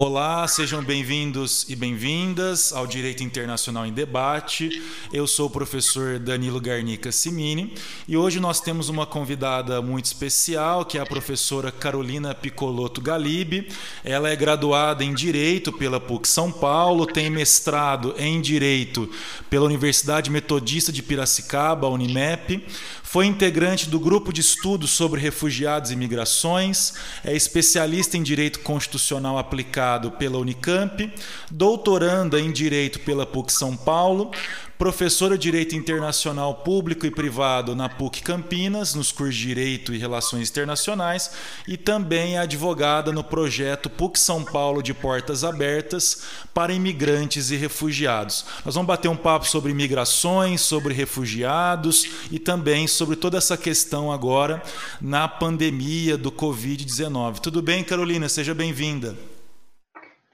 Olá, sejam bem-vindos e bem-vindas ao Direito Internacional em Debate. Eu sou o professor Danilo Garnica Simini e hoje nós temos uma convidada muito especial, que é a professora Carolina Picoloto Galibe. Ela é graduada em Direito pela PUC São Paulo, tem mestrado em Direito pela Universidade Metodista de Piracicaba, Unimep, foi integrante do grupo de estudos sobre refugiados e migrações, é especialista em Direito Constitucional aplicado pela Unicamp, doutoranda em Direito pela PUC São Paulo, professora de Direito Internacional Público e Privado na PUC Campinas, nos cursos de Direito e Relações Internacionais, e também é advogada no projeto PUC São Paulo de Portas Abertas para Imigrantes e Refugiados. Nós vamos bater um papo sobre imigrações, sobre refugiados e também sobre toda essa questão agora na pandemia do Covid-19. Tudo bem, Carolina? Seja bem-vinda.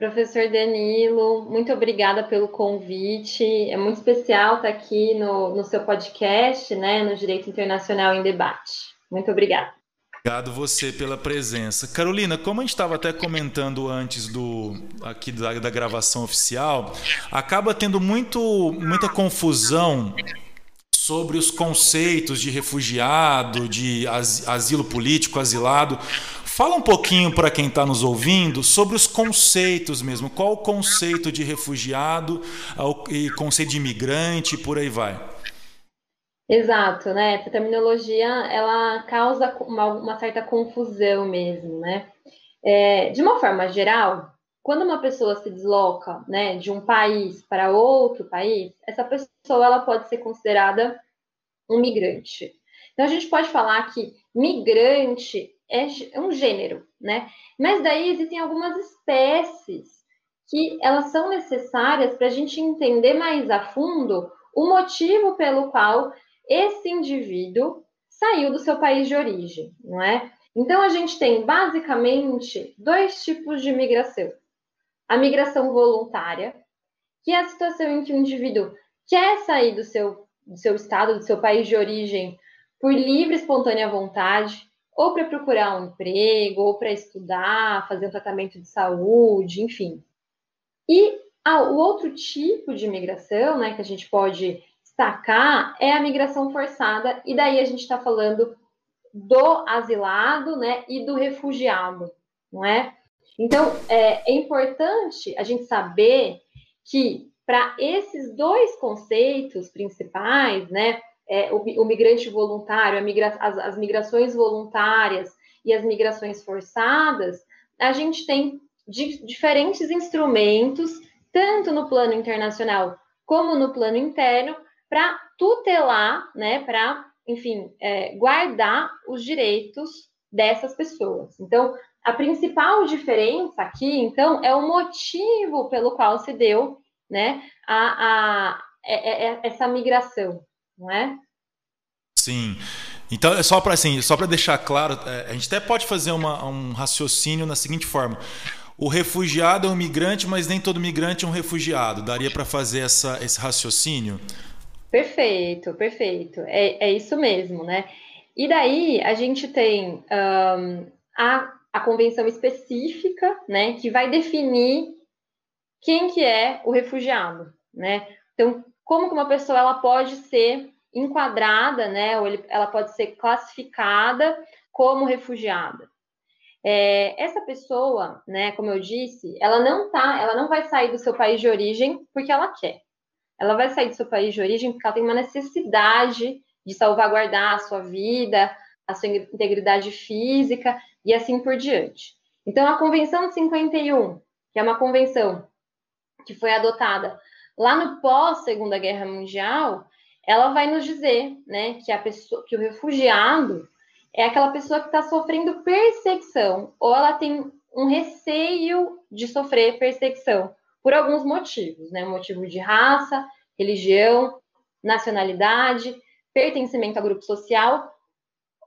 Professor Danilo, muito obrigada pelo convite. É muito especial estar aqui no, no seu podcast, né, no Direito Internacional em Debate. Muito obrigada. Obrigado você pela presença. Carolina, como a gente estava até comentando antes do aqui da, da gravação oficial, acaba tendo muito, muita confusão sobre os conceitos de refugiado, de asilo político, asilado. Fala um pouquinho para quem está nos ouvindo sobre os conceitos mesmo. Qual o conceito de refugiado e conceito de imigrante por aí vai? Exato, né? Essa terminologia ela causa uma, uma certa confusão mesmo, né? É, de uma forma geral, quando uma pessoa se desloca, né, de um país para outro país, essa pessoa ela pode ser considerada um migrante. Então a gente pode falar que migrante é, é um gênero, né? Mas daí existem algumas espécies que elas são necessárias para a gente entender mais a fundo o motivo pelo qual esse indivíduo saiu do seu país de origem, não é? Então a gente tem basicamente dois tipos de migração. A migração voluntária, que é a situação em que o indivíduo quer sair do seu, do seu estado, do seu país de origem, por livre, espontânea vontade, ou para procurar um emprego, ou para estudar, fazer um tratamento de saúde, enfim. E o outro tipo de migração, né, que a gente pode destacar é a migração forçada, e daí a gente está falando do asilado, né, e do refugiado, não é? Então, é, é importante a gente saber que para esses dois conceitos principais, né, é, o, o, migrante voluntário, migra, as, as migrações voluntárias e as migrações forçadas, a gente tem di, diferentes instrumentos, tanto no plano internacional como no plano interno, para tutelar, né, para, enfim, é, guardar os direitos dessas pessoas. Então, a principal diferença aqui, então, é o motivo pelo qual se deu, né, a, a, é, é, essa migração não é? Sim. Então, é só para assim, só para deixar claro, é, a gente até pode fazer uma, um raciocínio na seguinte forma: o refugiado é um migrante, mas nem todo migrante é um refugiado. Daria para fazer essa, esse raciocínio? Perfeito, perfeito. É, é isso mesmo, né? E daí a gente tem um, a, a convenção específica, né, que vai definir quem que é o refugiado, né? Então, como que uma pessoa ela pode ser enquadrada, né, ou ele, ela pode ser classificada como refugiada. É, essa pessoa, né, como eu disse, ela não tá, ela não vai sair do seu país de origem porque ela quer. Ela vai sair do seu país de origem porque ela tem uma necessidade de salvaguardar a sua vida, a sua integridade física e assim por diante. Então, a Convenção de 51, que é uma convenção que foi adotada Lá no pós Segunda Guerra Mundial, ela vai nos dizer, né, que a pessoa, que o refugiado é aquela pessoa que está sofrendo perseguição ou ela tem um receio de sofrer perseguição por alguns motivos, né, motivo de raça, religião, nacionalidade, pertencimento a grupo social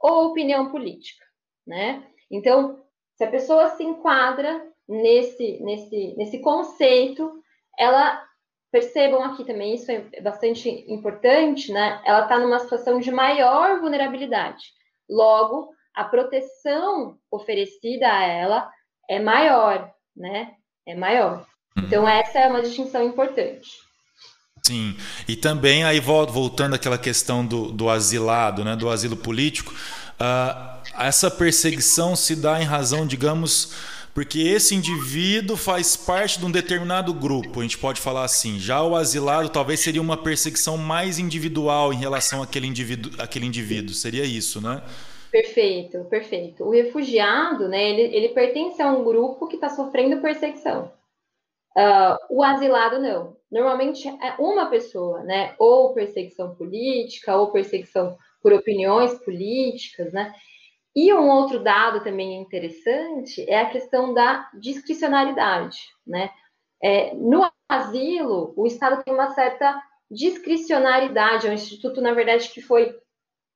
ou opinião política, né? Então, se a pessoa se enquadra nesse nesse nesse conceito, ela Percebam aqui também, isso é bastante importante, né? Ela está numa situação de maior vulnerabilidade. Logo, a proteção oferecida a ela é maior, né? é maior. Uhum. Então, essa é uma distinção importante. Sim, e também aí voltando àquela questão do, do asilado, né, do asilo político, uh, essa perseguição se dá em razão, digamos, porque esse indivíduo faz parte de um determinado grupo, a gente pode falar assim. Já o asilado talvez seria uma perseguição mais individual em relação àquele indivíduo, àquele indivíduo. seria isso, né? Perfeito, perfeito. O refugiado, né, ele, ele pertence a um grupo que está sofrendo perseguição. Uh, o asilado não. Normalmente é uma pessoa, né? Ou perseguição política, ou perseguição por opiniões políticas, né? E um outro dado também interessante é a questão da discricionalidade, né? É, no asilo, o Estado tem uma certa discricionariedade, é um instituto, na verdade, que foi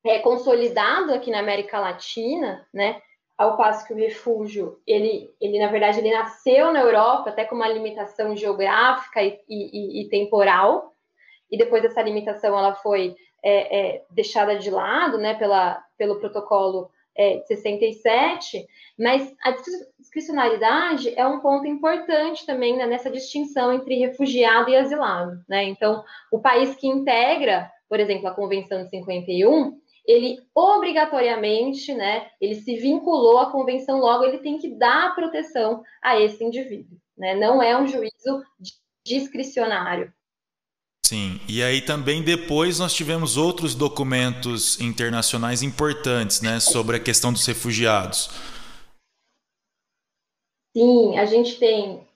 é, consolidado aqui na América Latina, né? Ao passo que o refúgio, ele, ele na verdade, ele nasceu na Europa até com uma limitação geográfica e, e, e temporal, e depois essa limitação ela foi é, é, deixada de lado, né, pela, pelo protocolo é, de 67, mas a discricionalidade é um ponto importante também né, nessa distinção entre refugiado e asilado. Né? Então, o país que integra, por exemplo, a Convenção de 51, ele obrigatoriamente, né, ele se vinculou à convenção, logo ele tem que dar proteção a esse indivíduo. Né? Não é um juízo discricionário. Sim, e aí também depois nós tivemos outros documentos internacionais importantes, né, sobre a questão dos refugiados. Sim, a gente tem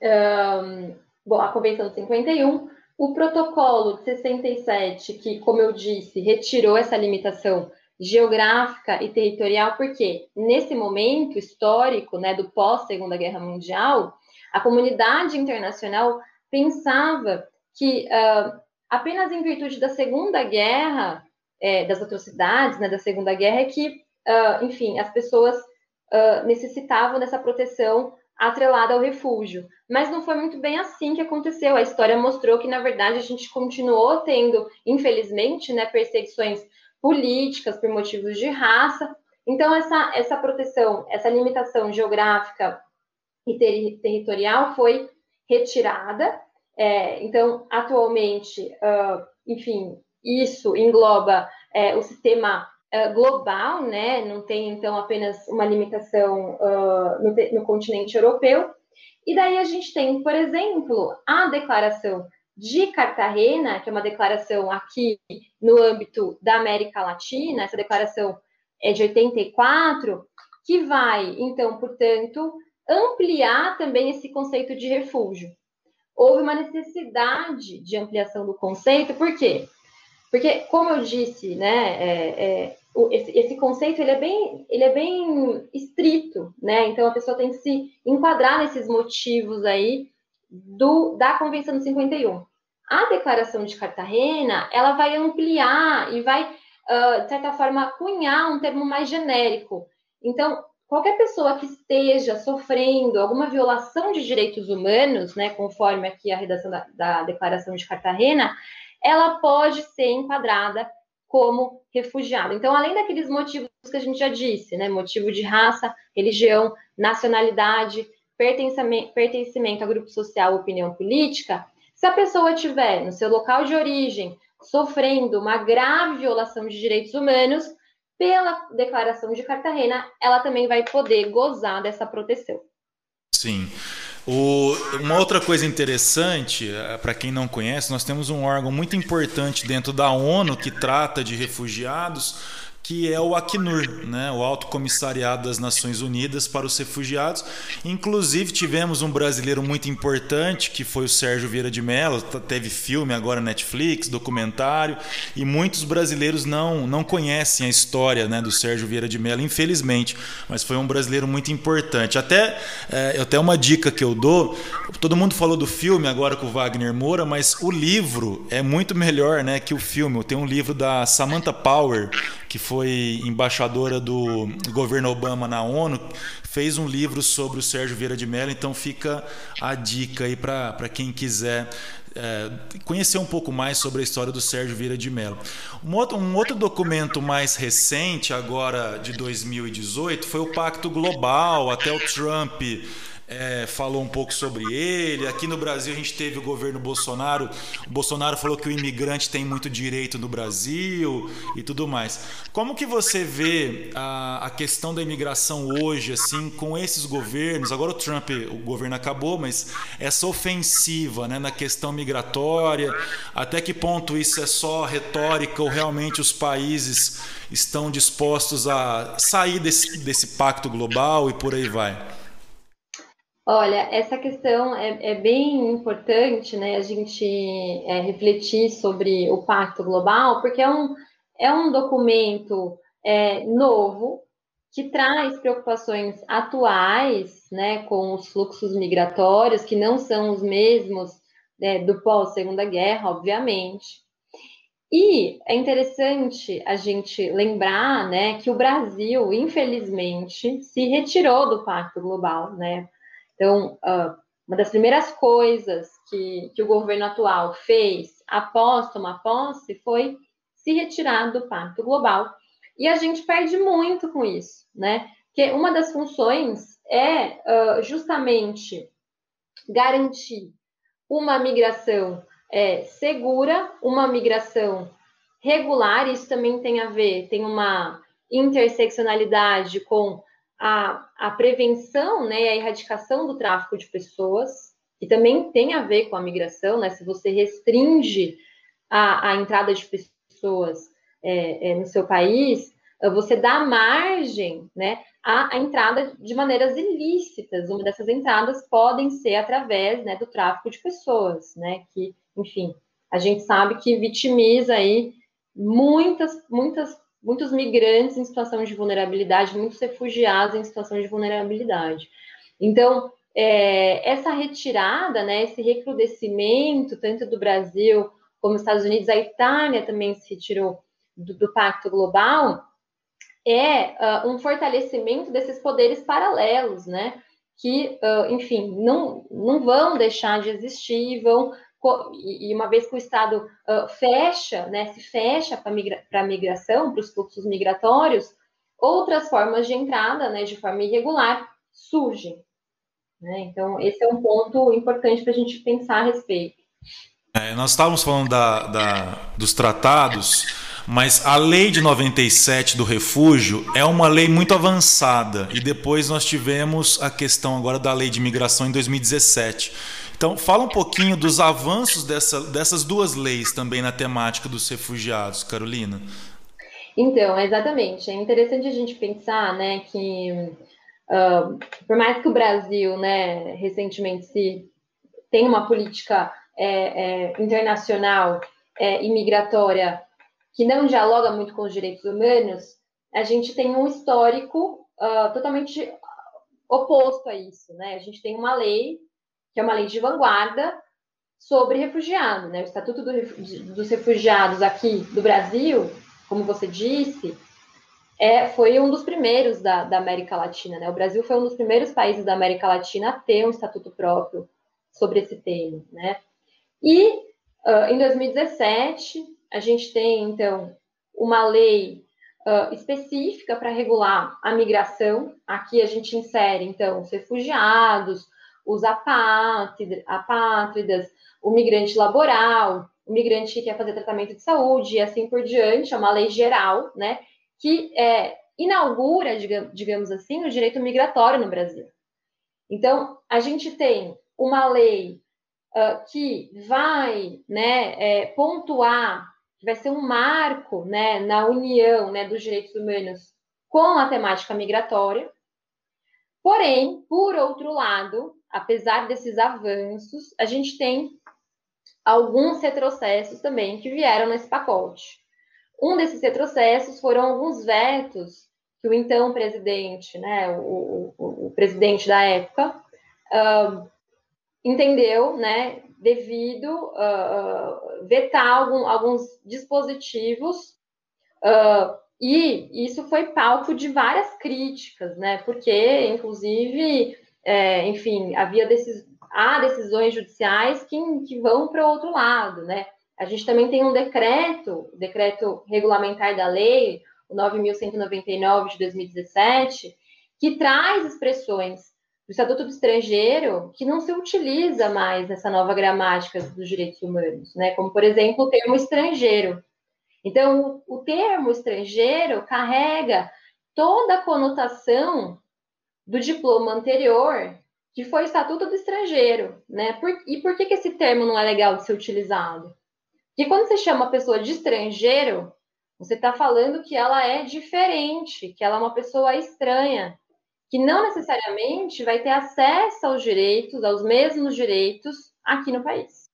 um, a Convenção de 51, o protocolo de 67, que, como eu disse, retirou essa limitação geográfica e territorial, porque nesse momento histórico, né, do pós-Segunda Guerra Mundial, a comunidade internacional pensava que uh, apenas em virtude da Segunda Guerra, é, das atrocidades né, da Segunda Guerra, é que, uh, enfim, as pessoas uh, necessitavam dessa proteção atrelada ao refúgio. Mas não foi muito bem assim que aconteceu. A história mostrou que, na verdade, a gente continuou tendo, infelizmente, né, perseguições políticas por motivos de raça. Então, essa, essa proteção, essa limitação geográfica e ter territorial foi retirada é, então, atualmente, uh, enfim, isso engloba é, o sistema uh, global, né? Não tem, então, apenas uma limitação uh, no, no continente europeu. E daí a gente tem, por exemplo, a declaração de Cartagena, que é uma declaração aqui no âmbito da América Latina, essa declaração é de 84, que vai, então, portanto, ampliar também esse conceito de refúgio houve uma necessidade de ampliação do conceito, por quê? Porque, como eu disse, né, é, é, esse, esse, conceito ele é, bem, ele é bem estrito, né? Então a pessoa tem que se enquadrar nesses motivos aí do, da Convenção de 51. A Declaração de Cartagena ela vai ampliar e vai, uh, de certa forma, cunhar um termo mais genérico. Então, qualquer pessoa que esteja sofrendo alguma violação de direitos humanos, né, conforme aqui a redação da, da Declaração de Cartagena, ela pode ser enquadrada como refugiada. Então, além daqueles motivos que a gente já disse, né, motivo de raça, religião, nacionalidade, pertencimento a grupo social, opinião política, se a pessoa tiver no seu local de origem sofrendo uma grave violação de direitos humanos, pela Declaração de Cartagena, ela também vai poder gozar dessa proteção. Sim. O, uma outra coisa interessante, eh, para quem não conhece, nós temos um órgão muito importante dentro da ONU que trata de refugiados que é o Acnur, né, o Alto Comissariado das Nações Unidas para os Refugiados. Inclusive tivemos um brasileiro muito importante que foi o Sérgio Vieira de Mello, teve filme agora Netflix, documentário, e muitos brasileiros não não conhecem a história, né, do Sérgio Vieira de Mello, infelizmente, mas foi um brasileiro muito importante. Até é, até uma dica que eu dou, todo mundo falou do filme agora com o Wagner Moura, mas o livro é muito melhor, né, que o filme. Tem um livro da Samantha Power que foi embaixadora do governo Obama na ONU, fez um livro sobre o Sérgio Vieira de Mello, então fica a dica aí para quem quiser é, conhecer um pouco mais sobre a história do Sérgio Vieira de Mello. Um outro, um outro documento mais recente, agora de 2018, foi o Pacto Global, até o Trump é, falou um pouco sobre ele. Aqui no Brasil a gente teve o governo Bolsonaro. O Bolsonaro falou que o imigrante tem muito direito no Brasil e tudo mais. Como que você vê a, a questão da imigração hoje, assim, com esses governos? Agora o Trump, o governo acabou, mas essa ofensiva né, na questão migratória, até que ponto isso é só retórica ou realmente os países estão dispostos a sair desse, desse pacto global e por aí vai? Olha, essa questão é, é bem importante, né? A gente é, refletir sobre o Pacto Global, porque é um, é um documento é, novo que traz preocupações atuais, né, com os fluxos migratórios, que não são os mesmos né, do pós-segunda guerra, obviamente. E é interessante a gente lembrar, né, que o Brasil, infelizmente, se retirou do Pacto Global, né? Então, uh, uma das primeiras coisas que, que o governo atual fez após tomar posse foi se retirar do Pacto Global. E a gente perde muito com isso, né? Porque uma das funções é uh, justamente garantir uma migração é, segura, uma migração regular, isso também tem a ver, tem uma interseccionalidade com a, a prevenção né, a erradicação do tráfico de pessoas, que também tem a ver com a migração, né? Se você restringe a, a entrada de pessoas é, é, no seu país, você dá margem né, à, à, entrada de maneiras ilícitas. Uma dessas entradas podem ser através né, do tráfico de pessoas, né? Que, enfim, a gente sabe que vitimiza aí muitas, muitas muitos migrantes em situação de vulnerabilidade, muitos refugiados em situação de vulnerabilidade. Então, é, essa retirada, né, esse recrudescimento, tanto do Brasil como dos Estados Unidos, a Itália também se retirou do, do Pacto Global, é uh, um fortalecimento desses poderes paralelos, né, que, uh, enfim, não, não vão deixar de existir, vão e uma vez que o Estado uh, fecha, né, se fecha para migra a migração, para os fluxos migratórios, outras formas de entrada, né, de forma irregular, surgem. Né? Então, esse é um ponto importante para a gente pensar a respeito. É, nós estávamos falando da, da, dos tratados, mas a lei de 97 do refúgio é uma lei muito avançada, e depois nós tivemos a questão agora da lei de imigração em 2017 então, fala um pouquinho dos avanços dessa, dessas duas leis também na temática dos refugiados, Carolina. Então, exatamente. É interessante a gente pensar, né, que uh, por mais que o Brasil, né, recentemente se tem uma política é, é, internacional é, imigratória que não dialoga muito com os direitos humanos, a gente tem um histórico uh, totalmente oposto a isso, né? A gente tem uma lei que é uma lei de vanguarda sobre refugiados. Né? O Estatuto do, dos Refugiados aqui do Brasil, como você disse, é, foi um dos primeiros da, da, América Latina. Né? O Brasil foi um dos primeiros países da América Latina a ter um estatuto próprio sobre esse tema. Né? E uh, em 2017, a gente tem, então, uma lei uh, específica para regular a migração. Aqui a gente insere, então, os refugiados, os apátridas, o migrante laboral, o migrante que quer fazer tratamento de saúde e assim por diante, é uma lei geral, né, que é, inaugura, digamos assim, o direito migratório no Brasil. Então, a gente tem uma lei uh, que vai né, é, pontuar, que vai ser um marco né, na união né, dos direitos humanos com a temática migratória. Porém, por outro lado, apesar desses avanços, a gente tem alguns retrocessos também que vieram nesse pacote. Um desses retrocessos foram alguns vetos que o então presidente, né, o, o, o presidente da época, uh, entendeu, né, devido uh, vetar algum, alguns dispositivos uh, e isso foi palco de várias críticas, né, porque, inclusive, é, enfim, havia decis, há decisões judiciais que, que vão para o outro lado, né? A gente também tem um decreto, decreto regulamentar da lei, o 9.199 de 2017, que traz expressões do Estatuto do Estrangeiro que não se utiliza mais nessa nova gramática dos direitos humanos, né? Como, por exemplo, o termo estrangeiro. Então, o, o termo estrangeiro carrega toda a conotação do diploma anterior, que foi o Estatuto do Estrangeiro, né? Por, e por que, que esse termo não é legal de ser utilizado? Porque quando você chama a pessoa de estrangeiro, você está falando que ela é diferente, que ela é uma pessoa estranha, que não necessariamente vai ter acesso aos direitos, aos mesmos direitos aqui no país,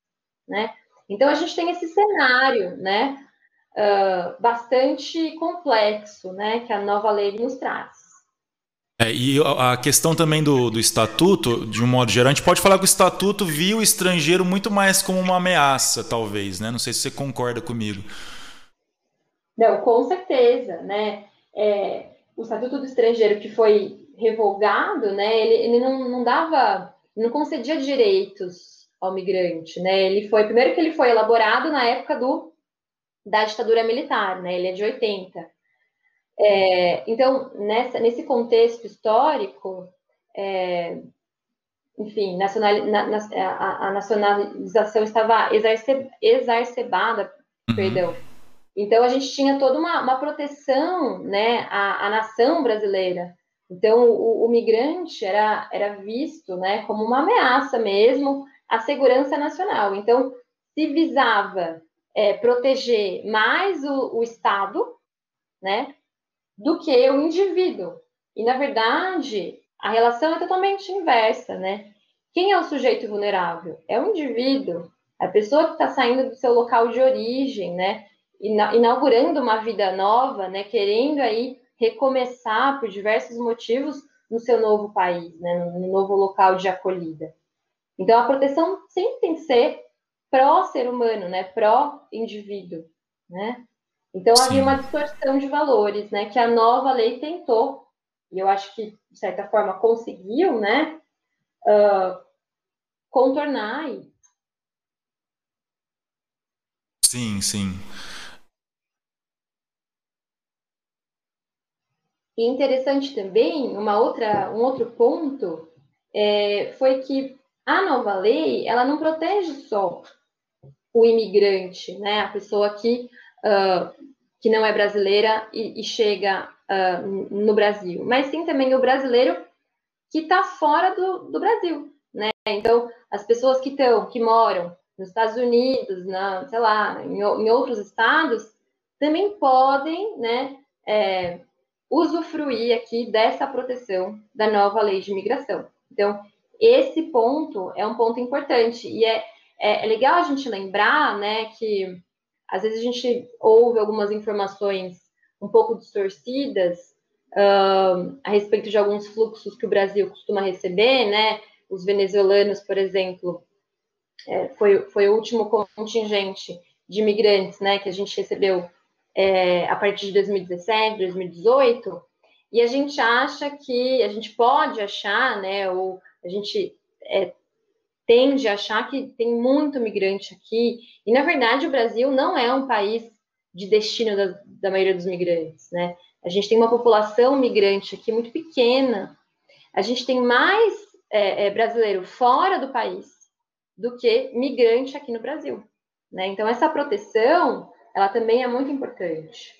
né? Então a gente tem esse cenário, né, uh, bastante complexo, né, que a nova lei nos traz. É, e a questão também do, do estatuto, de um modo geral, a gente pode falar que o estatuto viu o estrangeiro muito mais como uma ameaça, talvez, né? Não sei se você concorda comigo. Não, com certeza, né? É, o estatuto do estrangeiro que foi revogado, né, ele, ele não, não dava, não concedia direitos ao migrante, né? Ele foi, primeiro que ele foi elaborado na época do da ditadura militar, né? Ele é de 80. É, então, nessa, nesse contexto histórico, é, enfim, nacional, na, na, a, a, nacionalização estava exacerbada, uhum. perdão. Então, a gente tinha toda uma, uma proteção né, à, à nação brasileira. Então, o, o, migrante era, era visto né, como uma ameaça mesmo à segurança nacional. Então, se visava é, proteger mais o, o, Estado né, do que o indivíduo. E, na verdade, a relação é totalmente inversa. Né? Quem é o sujeito vulnerável? É o indivíduo, a pessoa que está saindo do seu local de origem, né? inaugurando uma vida nova, né? querendo aí recomeçar por diversos motivos no seu novo país, né, no novo local de acolhida. Então, a proteção sempre tem que ser pró-ser humano, né, pró-indivíduo, né? Então, Sim. havia uma distorção de valores, né, que a nova lei tentou, e eu acho que, de certa forma, conseguiu, né, uh, contornar. Sim, sim. E interessante também, uma outra, um outro ponto, é, foi que a nova lei, ela não protege só o imigrante, né, a pessoa que, uh, que não é brasileira e, e chega uh, no Brasil, mas sim também o brasileiro que está fora do, do Brasil, né? Então, as pessoas que estão, que moram nos Estados Unidos, na, sei lá, em, em outros estados, também podem, né, é, usufruir aqui dessa proteção da nova lei de imigração. Então, esse ponto é um ponto importante e é, é, é legal a gente lembrar, né, que às vezes a gente ouve algumas informações um pouco distorcidas uh, a respeito de alguns fluxos que o Brasil costuma receber, né? Os venezuelanos, por exemplo, é, foi, foi o último contingente de imigrantes, né, que a gente recebeu é, a partir de 2017, 2018, e a gente acha que, a gente pode achar, né, ou a gente é, tende a achar que tem muito migrante aqui, e na verdade o Brasil não é um país de destino da, da maioria dos migrantes, né? A gente tem uma população migrante aqui muito pequena, a gente tem mais é, é, brasileiro fora do país do que migrante aqui no Brasil, né? Então essa proteção ela também é muito importante.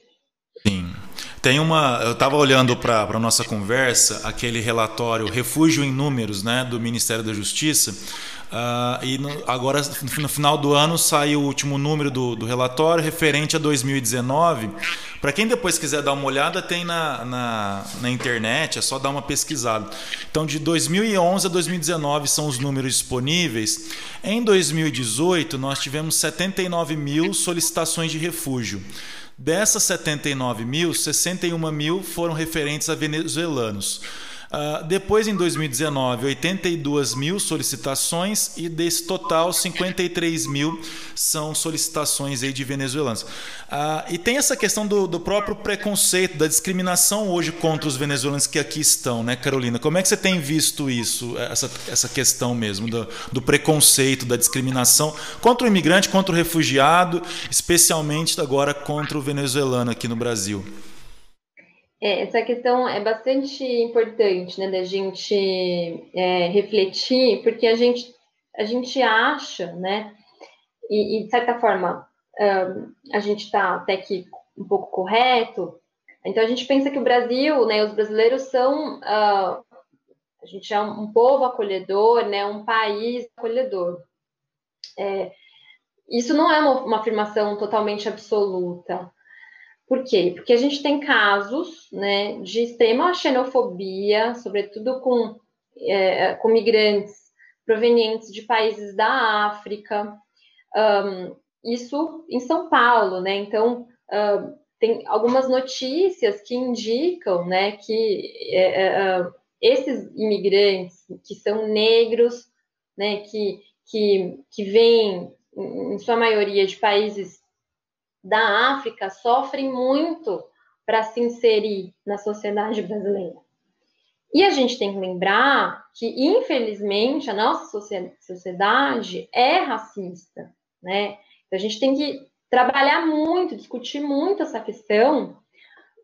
Sim. Tem uma. Eu estava olhando para a nossa conversa, aquele relatório Refúgio em Números, né, do Ministério da Justiça. Uh, e no, agora, no final do ano, sai o último número do, do relatório referente a 2019. Para quem depois quiser dar uma olhada, tem na, na, na, internet, é só dar uma pesquisada. Então, de 2011 a 2019 são os números disponíveis. Em 2018, nós tivemos 79 mil solicitações de refúgio. Dessas 79 mil, 61 mil foram referentes a venezuelanos. Uh, depois, em 2019, 82 mil solicitações e desse total, 53 mil são solicitações aí de venezuelanos. Uh, e tem essa questão do, do, próprio preconceito, da discriminação hoje contra os venezuelanos que aqui estão, né, Carolina? Como é que você tem visto isso, essa, essa questão mesmo do, do preconceito, da discriminação contra o imigrante, contra o refugiado, especialmente agora contra o venezuelano aqui no Brasil? É, essa questão é bastante importante, né, da gente é, refletir, porque a gente, a gente acha, né, e, e de certa forma um, a gente está até que um pouco correto, então a gente pensa que o Brasil, né, os brasileiros são, uh, a gente é um, povo acolhedor, né, um país acolhedor. É, isso não é uma, uma afirmação totalmente absoluta. Por quê? Porque a gente tem casos né, de extrema xenofobia, sobretudo com, é, com migrantes provenientes de países da África. Um, isso em São Paulo, né? Então, tem algumas notícias que indicam né, que é, é, esses imigrantes que são negros, né, que, que, que vêm, em sua maioria, de países da África sofrem muito para se inserir na sociedade brasileira. E a gente tem que lembrar que, infelizmente, a nossa sociedade é racista, né? Então, a gente tem que trabalhar muito, discutir muito essa questão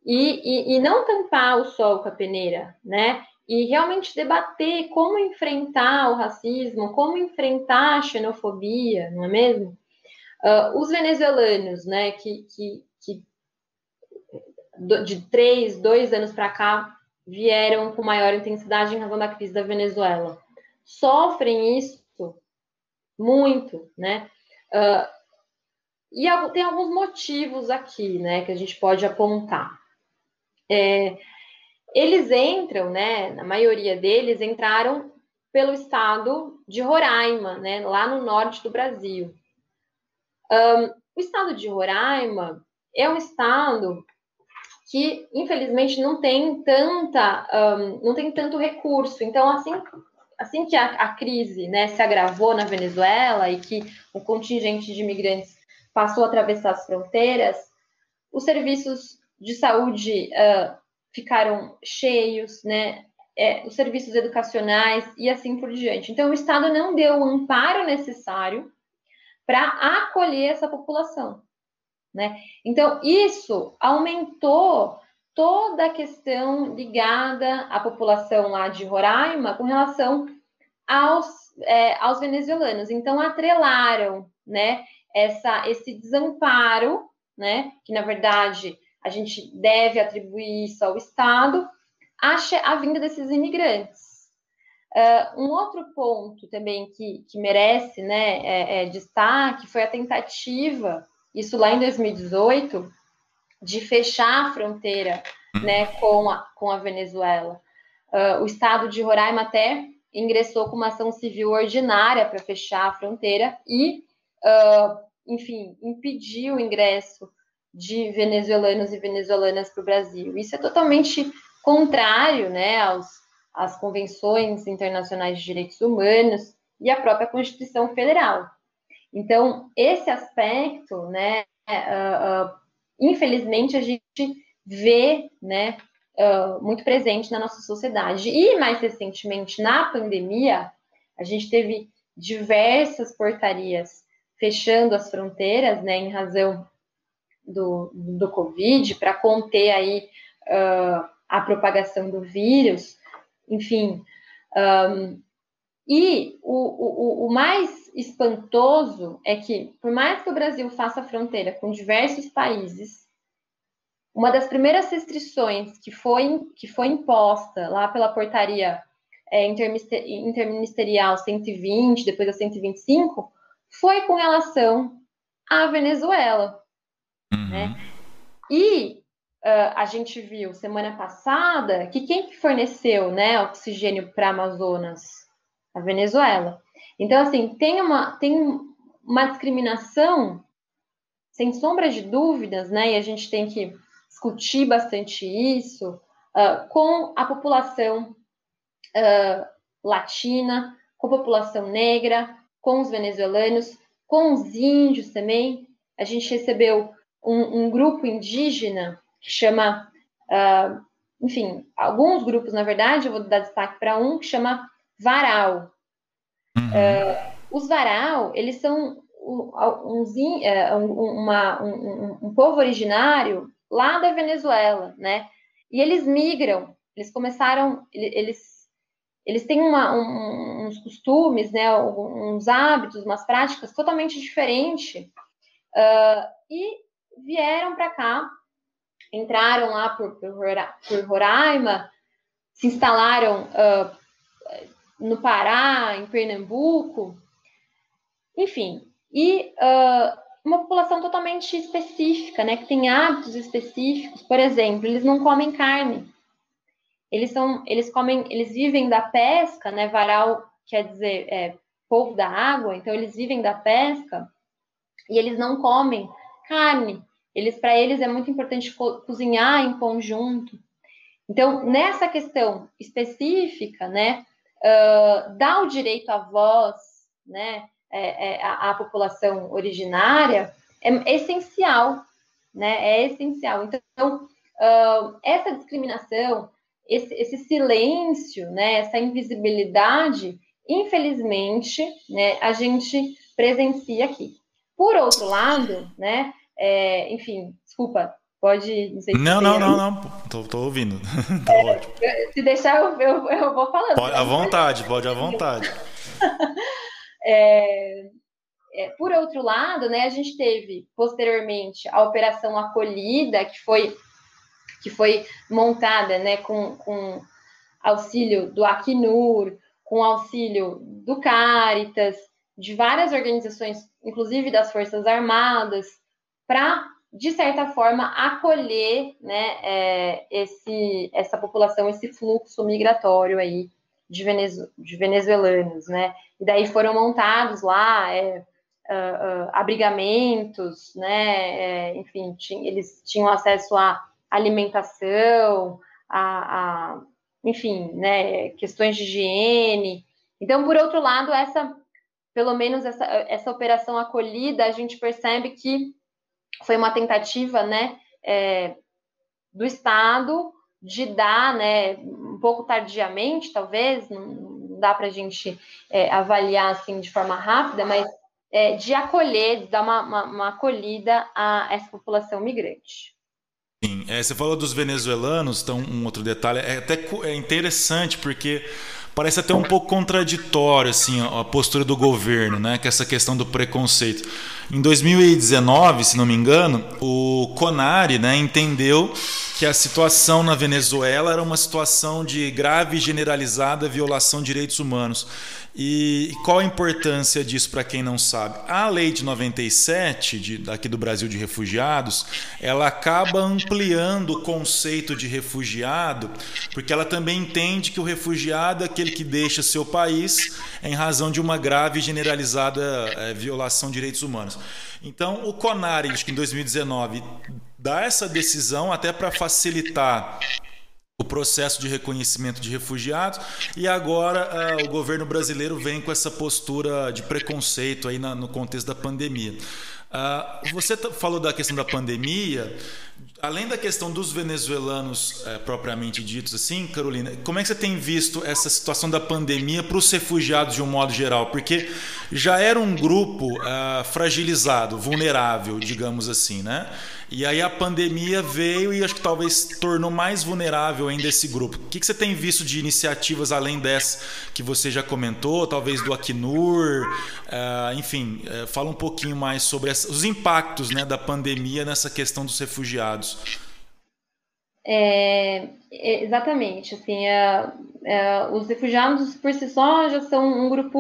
e, e, e não tampar o sol com a peneira, né? E realmente debater como enfrentar o racismo, como enfrentar a xenofobia, não é mesmo? Uh, os venezuelanos, né, que, que, que de três, dois anos para cá vieram com maior intensidade em razão da crise da Venezuela, sofrem isso muito, né? Uh, e tem alguns motivos aqui, né, que a gente pode apontar. É, eles entram, né, na maioria deles entraram pelo estado de Roraima, né, lá no norte do Brasil. Um, o estado de Roraima é um estado que, infelizmente, não tem tanta, um, não tem tanto recurso. Então, assim, assim que a, a, crise né, se agravou na Venezuela e que o contingente de imigrantes passou a atravessar as fronteiras, os serviços de saúde uh, ficaram cheios, né? É, os serviços educacionais e assim por diante. Então, o Estado não deu o amparo necessário para acolher essa população. Né? Então, isso aumentou toda a questão ligada à população lá de Roraima com relação aos, é, aos venezuelanos. Então, atrelaram né, essa, esse desamparo, né, que na verdade a gente deve atribuir isso ao Estado, a, a vinda desses imigrantes. Uh, um outro ponto também que, que merece né, é, é, destaque foi a tentativa, isso lá em 2018, de fechar a fronteira né, com, a, com a Venezuela. Uh, o estado de Roraima até ingressou com uma ação civil ordinária para fechar a fronteira e, uh, enfim, impedir o ingresso de venezuelanos e venezuelanas para o Brasil. Isso é totalmente contrário né, aos, as convenções internacionais de direitos humanos e a própria Constituição Federal. Então, esse aspecto, né, uh, uh, infelizmente, a gente vê, né, uh, muito presente na nossa sociedade. E, mais recentemente, na pandemia, a gente teve diversas portarias fechando as fronteiras, né, em razão do, do Covid, para conter aí a propagação do vírus enfim. Um, e o, o, o mais espantoso é que, por mais que o Brasil faça fronteira com diversos países, uma das primeiras restrições que foi, que foi imposta lá pela portaria é, interministerial 120, depois a 125, foi com relação à Venezuela. Uhum. Né? E uh, a gente viu semana passada que quem forneceu né, oxigênio para Amazonas? A Venezuela. Então, assim, tem uma, tem uma discriminação, sem sombra de dúvidas, né? E a gente tem que discutir bastante isso uh, com a população uh, latina, com a população negra, com os venezuelanos, com os índios também. A gente recebeu um, um grupo indígena que chama, uh, enfim, alguns grupos, na verdade, eu vou dar destaque para um que chama Varal. Uhum. Uh, os Varal, eles são uns, uh, uma, um, um, um povo originário lá da Venezuela, né? E eles migram, eles começaram, eles, eles têm uma, um, uns costumes, né, uns hábitos, umas práticas totalmente diferentes, uh, e vieram para cá, entraram lá por, por, Roraima, se instalaram uh, no Pará, em Pernambuco, enfim, e uh, uma população totalmente específica, né, que tem hábitos específicos. Por exemplo, eles não comem carne. Eles são, eles comem, eles vivem da pesca, né? Varal quer dizer é, povo da água, então eles vivem da pesca e eles não comem carne. Eles, para eles é muito importante co cozinhar em conjunto. Então, nessa questão específica, né, uh, dá o direito à voz, né, é, é, a, a, população originária é essencial, né? É essencial. Então, uh, essa discriminação, esse, esse, silêncio, né? Essa invisibilidade, infelizmente, né? A gente presencia aqui. Por outro lado, né? É, enfim, desculpa, pode. Não, sei se não, não, não, não, tô, tô ouvindo. tá ótimo. Se deixar, eu, eu, eu vou falando. Pode, à vontade, pode à vontade. É, é, por outro lado, né, a gente teve posteriormente a operação acolhida, que foi, que foi montada né, com, com auxílio do Acnur, com auxílio do Caritas, de várias organizações, inclusive das Forças Armadas, para, de certa forma, acolher né, é, esse, essa população, esse fluxo migratório aí de, venezu de venezuelanos, né? E daí foram montados lá é, uh, uh, abrigamentos, né? É, enfim, eles tinham acesso à alimentação, a, a, enfim, né? Questões de higiene. Então, por outro lado, essa, pelo menos essa, essa operação acolhida, a gente percebe que foi uma tentativa, né? É, do Estado de dar, né, um pouco tardiamente, talvez, não dá para a gente é, avaliar assim de forma rápida, mas é, de acolher, de dar uma, uma, uma, acolhida a essa população migrante. Sim, é, você falou dos venezuelanos, então um outro detalhe, é até é interessante porque parece até um pouco contraditório assim a postura do governo, né, com essa questão do preconceito. Em 2019, se não me engano, o Conari, né, entendeu que a situação na Venezuela era uma situação de grave e generalizada violação de direitos humanos. E qual a importância disso para quem não sabe? A lei de 97, de, daqui do Brasil de refugiados, ela acaba ampliando o conceito de refugiado, porque ela também entende que o refugiado é aquele que deixa seu país em razão de uma grave e generalizada é, violação de direitos humanos. Então, o CONAR, acho que em 2019, dá essa decisão até para facilitar o processo de reconhecimento de refugiados e agora uh, o governo brasileiro vem com essa postura de preconceito aí na, no contexto da pandemia. Uh, você falou da questão da pandemia, além da questão dos venezuelanos uh, propriamente ditos, assim, Carolina, como é que você tem visto essa situação da pandemia para os refugiados de um modo geral? Porque já era um grupo uh, fragilizado, vulnerável, digamos assim, né? E aí a pandemia veio e acho que talvez tornou mais vulnerável ainda esse grupo. O que, que você tem visto de iniciativas além dessa que você já comentou, talvez do Acnur? Uh, enfim, uh, fala um pouquinho mais sobre essa, os impactos né, da pandemia nessa questão dos refugiados. É, exatamente, assim, é, é, os refugiados por si só já são um grupo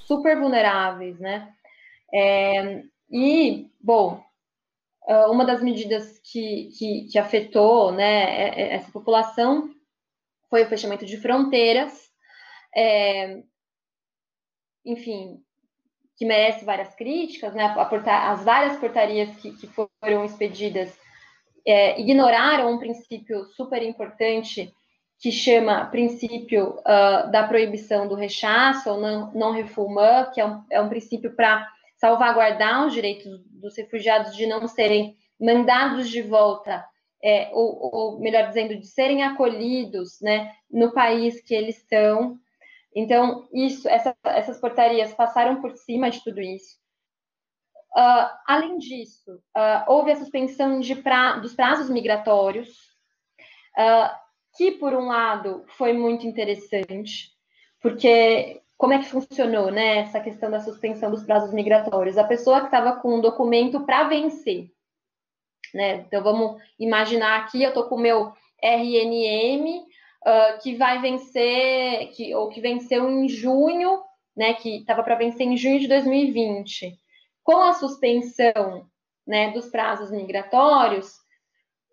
super vulneráveis, né? É, e, bom, uma das medidas que, que, que afetou né, é, é, essa população foi o fechamento de fronteiras, é, enfim, que merece várias críticas, né, portar, as várias portarias que, que foram expedidas é, ignoraram um princípio super importante que chama princípio uh, da proibição do rechaço ou não, não que é um, é um princípio para salvaguardar os direitos dos refugiados de não serem mandados de volta, é, ou, ou, melhor dizendo, de serem acolhidos né, no país que eles estão. Então, isso, essa, essas portarias passaram por cima de tudo isso. Uh, além disso, uh, houve a suspensão pra, dos prazos migratórios, uh, que, por um lado, foi muito interessante, porque como é que funcionou, né, essa questão da suspensão dos prazos migratórios? A pessoa que estava com um documento para vencer, né? Então vamos imaginar aqui, eu estou com o meu RNM que vai vencer, que, ou que venceu em junho, né? Que estava para vencer em junho de 2020. Com a suspensão né, dos prazos migratórios,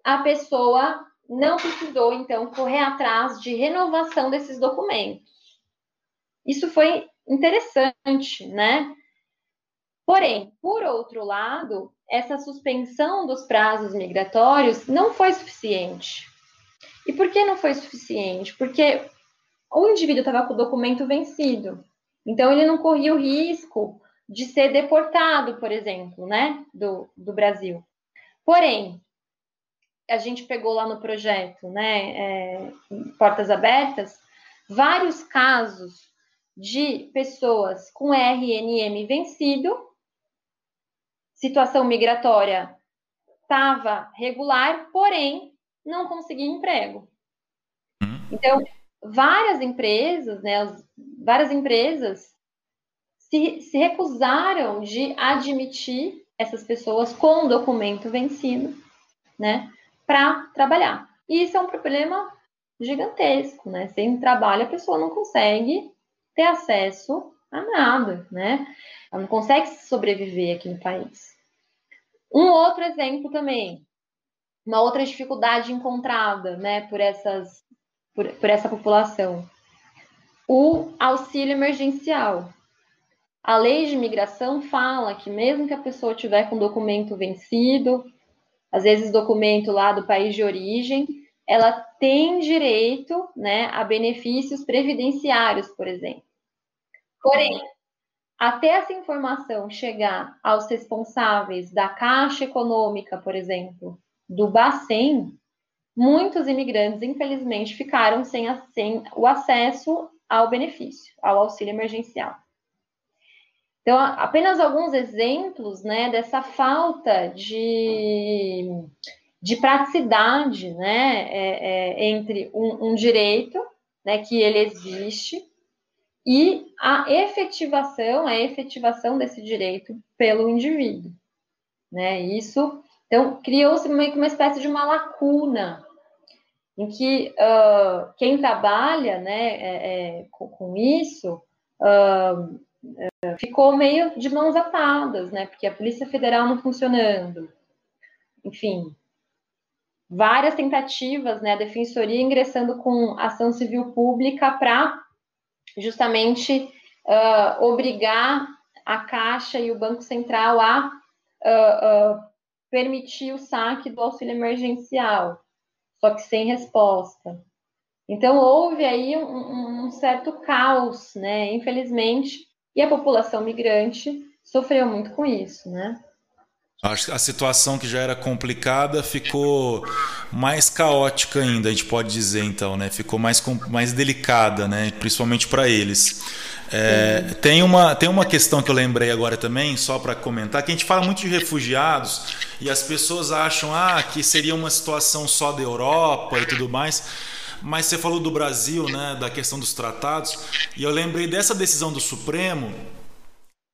a pessoa não precisou, então, correr atrás de renovação desses documentos. Isso foi interessante, né? Porém, por outro lado, essa suspensão dos prazos migratórios não foi suficiente. E por que não foi suficiente? Porque o indivíduo estava com o documento vencido. Então, ele não corria o risco de ser deportado, por exemplo, né, do, do Brasil. Porém, a gente pegou lá no projeto, né, é, Portas Abertas, vários casos de pessoas com RNM vencido situação migratória estava regular, porém não conseguia emprego. Uhum. Então, várias empresas, né, várias empresas se, se recusaram de admitir essas pessoas com documento vencido, né, para trabalhar. E isso é um problema gigantesco, né? Sem trabalho a pessoa não consegue ter acesso a nada, né? Ela não consegue sobreviver aqui no país. Um outro exemplo também, uma outra dificuldade encontrada, né, por essas, por, por essa população, o auxílio emergencial. A lei de imigração fala que mesmo que a pessoa tiver com documento vencido, às vezes documento lá do país de origem, ela tem direito, né, a benefícios previdenciários, por exemplo. Porém, até essa informação chegar aos responsáveis da Caixa Econômica, por exemplo, do Bacen, muitos imigrantes, infelizmente, ficaram sem, sem o acesso ao benefício, ao auxílio emergencial. Então, apenas alguns exemplos né, dessa falta de, de praticidade né, é, é, entre um, um direito né, que ele existe e a efetivação, a efetivação desse direito pelo indivíduo, né? Isso, então, criou-se meio que uma espécie de uma lacuna em que uh, quem trabalha, né, é, é, com, com, isso uh, ficou meio de mãos atadas, né? Porque a Polícia Federal não funcionando, enfim, várias tentativas, né? A Defensoria ingressando com ação civil pública para justamente uh, obrigar a Caixa e o Banco Central a uh, uh, permitir o saque do auxílio emergencial, só que sem resposta. Então, houve aí um, um certo caos, né? Infelizmente, e a população migrante sofreu muito com isso, né? A situação que já era complicada ficou mais caótica ainda, a gente pode dizer então, né? Ficou mais, mais delicada, né? Principalmente para eles. É, tem, uma, tem uma questão que eu lembrei agora também, só para comentar, que a gente fala muito de refugiados e as pessoas acham ah, que seria uma situação só da Europa e tudo mais. Mas você falou do Brasil, né? Da questão dos tratados, e eu lembrei dessa decisão do Supremo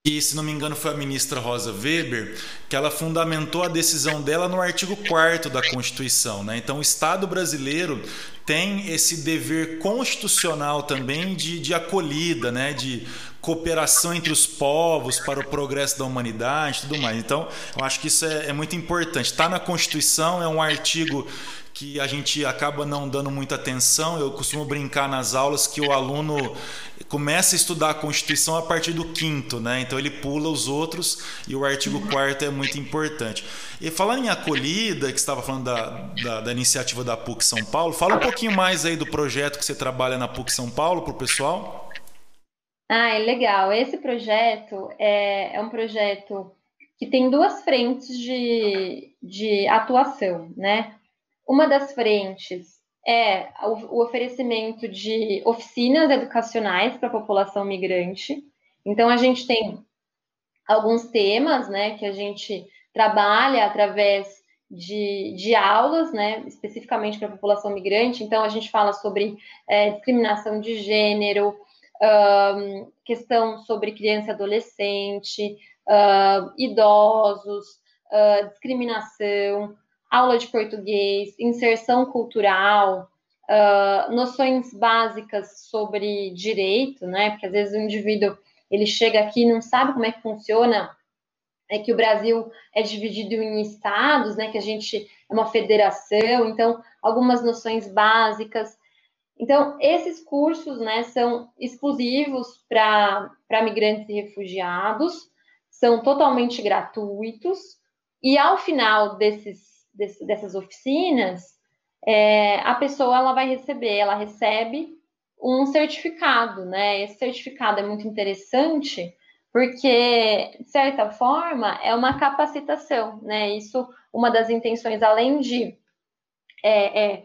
e, se não me engano, foi a ministra Rosa Weber, que ela fundamentou a decisão dela no artigo 4 da Constituição. Né? Então, o Estado brasileiro tem esse dever constitucional também de, de acolhida, né? de cooperação entre os povos para o progresso da humanidade tudo mais. Então, eu acho que isso é, é muito importante. Está na Constituição, é um artigo que a gente acaba não dando muita atenção. Eu costumo brincar nas aulas que o aluno começa a estudar a Constituição a partir do quinto, né? Então ele pula os outros e o artigo quarto é muito importante. E falando em acolhida, que estava falando da, da, da, iniciativa da PUC São Paulo, fala um pouquinho mais aí do projeto que você trabalha na PUC São Paulo para o pessoal. Ah, é legal. Esse projeto é, é um projeto que tem duas frentes de, de atuação, né? Uma das frentes é o oferecimento de oficinas educacionais para a população migrante. Então, a gente tem alguns temas, né, que a gente trabalha através de, de aulas, né, especificamente para a população migrante. Então, a gente fala sobre é, discriminação de gênero, um, questão sobre criança e adolescente, uh, idosos, uh, discriminação, aula de português, inserção cultural, uh, noções básicas sobre direito, né? Porque às vezes o indivíduo ele chega aqui e não sabe como é que funciona é que o Brasil é dividido em estados, né, que a gente é uma federação, então algumas noções básicas. Então, esses cursos, né, são exclusivos para migrantes e refugiados, são totalmente gratuitos, e ao final desses, desses, dessas oficinas, é, a pessoa ela vai receber, ela recebe um certificado, né? Esse certificado é muito interessante, porque, de certa forma, é uma capacitação, né? Isso, uma das intenções, além de é, é,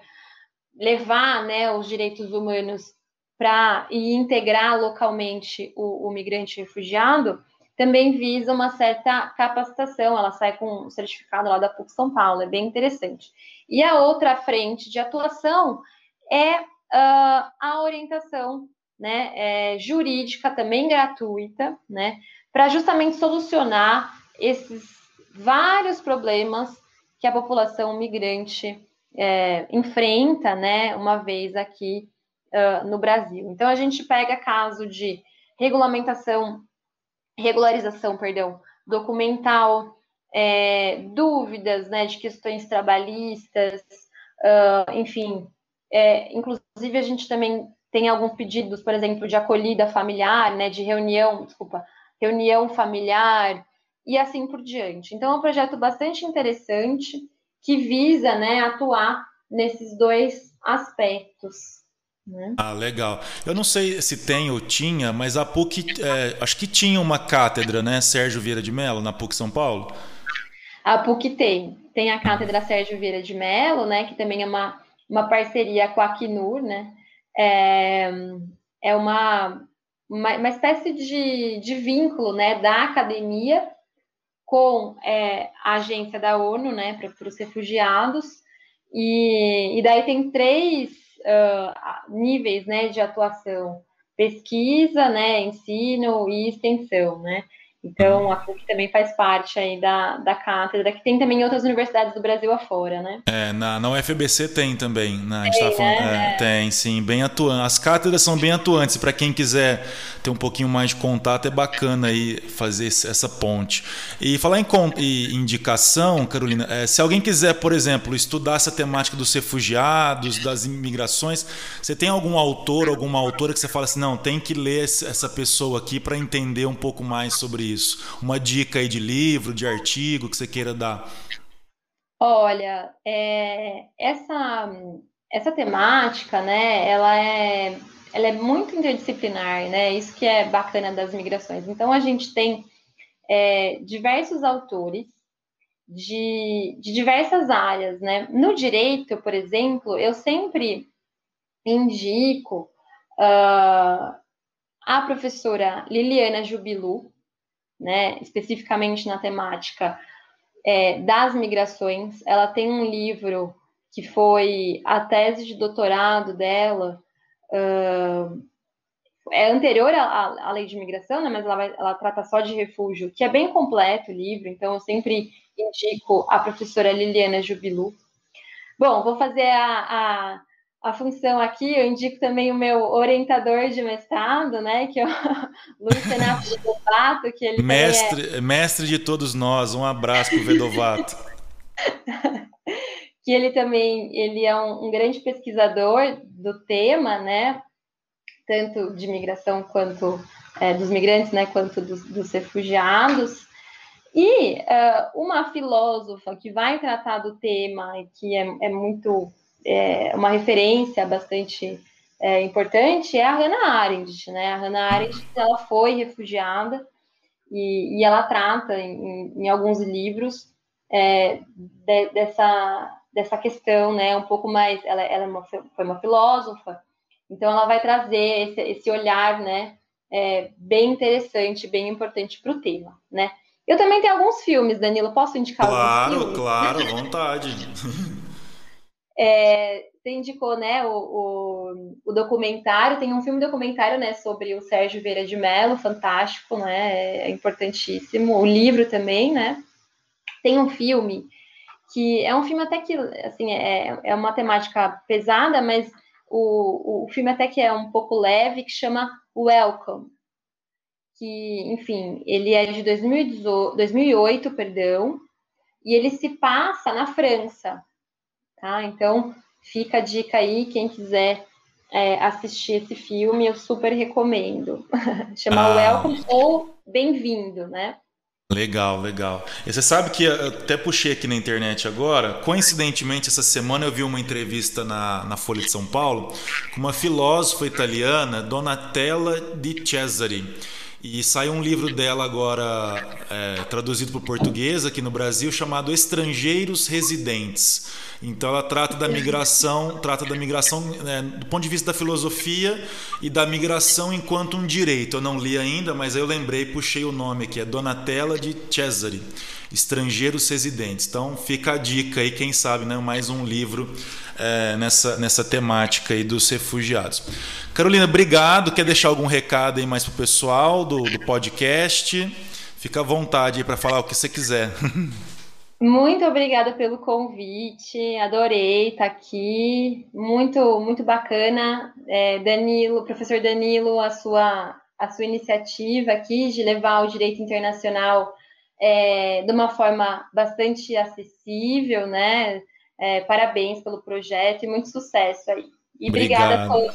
levar né, os direitos humanos para e integrar localmente o, o, migrante refugiado, também visa uma certa capacitação. Ela sai com um certificado lá da PUC São Paulo, é bem interessante. E a outra frente de atuação é uh, a orientação né, é, jurídica também gratuita, né, para justamente solucionar esses vários problemas que a população migrante é, enfrenta, né, uma vez aqui uh, no Brasil. Então a gente pega caso de regulamentação, regularização, perdão, documental, é, dúvidas, né, de questões trabalhistas, uh, enfim, é, inclusive a gente também tem alguns pedidos, por exemplo, de acolhida familiar, né, de reunião, desculpa, reunião familiar e assim por diante. Então, é um projeto bastante interessante que visa, né, atuar nesses dois aspectos. Né? Ah, legal. Eu não sei se tem ou tinha, mas a PUC, é, acho que tinha uma cátedra, né, Sérgio Vieira de Mello, na PUC São Paulo? A PUC tem. Tem a cátedra Sérgio Vieira de Mello, né, que também é uma, uma parceria com a Acnur, né, é, é uma, uma, uma, espécie de, de vínculo né, da academia com é, a agência da ONU né, para os refugiados, e, e daí tem três uh, níveis né, de atuação: pesquisa, né, ensino e extensão. Né? Então, a PUC também faz parte aí da, da cátedra, que tem também em outras universidades do Brasil afora, né? É, na, na UFBC tem também. Né? A gente tá tem, tá falando, né? é, tem, sim, bem atuante. As cátedras são bem atuantes. Para quem quiser ter um pouquinho mais de contato, é bacana aí fazer essa ponte. E falar em, em indicação, Carolina, é, se alguém quiser, por exemplo, estudar essa temática dos refugiados, das imigrações, você tem algum autor, alguma autora que você fala assim, não, tem que ler essa pessoa aqui para entender um pouco mais sobre isso? Uma dica aí de livro, de artigo que você queira dar? Olha, é, essa, essa temática, né, ela é, ela é muito interdisciplinar, né, isso que é bacana das migrações. Então, a gente tem é, diversos autores de, de diversas áreas, né. No direito, por exemplo, eu sempre indico uh, a professora Liliana Jubilu, né, especificamente na temática é, das migrações. Ela tem um livro que foi a tese de doutorado dela, uh, é anterior à, à, lei de imigração, né, mas ela, vai, ela trata só de refúgio, que é bem completo o livro, então eu sempre indico a professora Liliana Jubilu. Bom, vou fazer a, a a função aqui, eu indico também o meu orientador de mestrado, né, que é o Luiz Renato Vedovato, que ele mestre, é... mestre de todos nós, um abraço para o Vedovato. que ele também, ele é um, um, grande pesquisador do tema, né, tanto de migração quanto é, dos migrantes, né, quanto dos, dos refugiados, e uh, uma filósofa que vai tratar do tema, que é, é muito é, uma referência bastante é, importante é a Hannah Arendt, né? A Hannah Arendt ela foi refugiada e, e ela trata em, em alguns livros é, de, dessa dessa questão, né? Um pouco mais, ela, ela é uma, foi uma filósofa, então ela vai trazer esse, esse olhar, né? É, bem interessante, bem importante para o tema, né? Eu também tenho alguns filmes, Danilo. Posso indicar claro, alguns filmes? Claro, claro, vontade. é, você indicou, né, o, o, o, documentário, tem um filme documentário, né, sobre o Sérgio Vieira de Mello, fantástico, né, é importantíssimo. O livro também, né. Tem um filme que é um filme até que, assim, é, é uma temática pesada, mas o, o filme até que é um pouco leve, que chama Welcome, que, enfim, ele é de 2018, 2008, perdão, e ele se passa na França, tá? Então, fica a dica aí, quem quiser é, assistir esse filme, eu super recomendo. Chama ah. Welcome ou Bem-vindo, né? Legal, legal. E você sabe que eu até puxei aqui na internet agora, coincidentemente, essa semana eu vi uma entrevista na, na Folha de São Paulo com uma filósofa italiana, Donatella di Cesare. E saiu um livro dela agora, é, traduzido para o português aqui no Brasil, chamado Estrangeiros Residentes. Então ela trata da migração, trata da migração né, do ponto de vista da filosofia e da migração enquanto um direito. Eu não li ainda, mas eu lembrei, puxei o nome aqui, é Donatella de Cesare, Estrangeiros Residentes. Então fica a dica aí, quem sabe, né, mais um livro é, nessa, nessa temática aí dos refugiados. Carolina, obrigado. Quer deixar algum recado aí mais para o pessoal do, do podcast? Fica à vontade para falar o que você quiser. Muito obrigada pelo convite, adorei estar aqui, muito muito bacana, é, Danilo, professor Danilo, a sua a sua iniciativa aqui de levar o direito internacional é, de uma forma bastante acessível, né? É, parabéns pelo projeto e muito sucesso aí. E obrigada a todos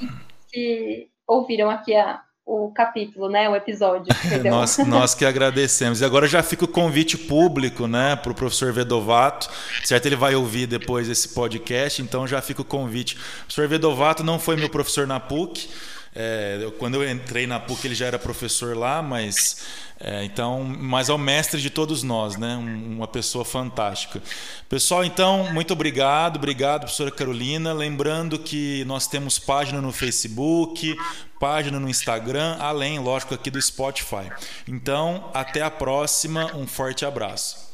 que ouviram aqui a, o capítulo, né, o episódio. nós, nós que agradecemos. E agora já fica o convite público, né, para o professor Vedovato. Certo, ele vai ouvir depois esse podcast, então já fica o convite. O professor Vedovato não foi meu professor na PUC. É, quando eu entrei na PUC ele já era professor lá, mas é, então, mas é o mestre de todos nós, né? uma pessoa fantástica. Pessoal, então, muito obrigado, obrigado, professora Carolina. Lembrando que nós temos página no Facebook, página no Instagram, além, lógico, aqui do Spotify. Então, até a próxima, um forte abraço.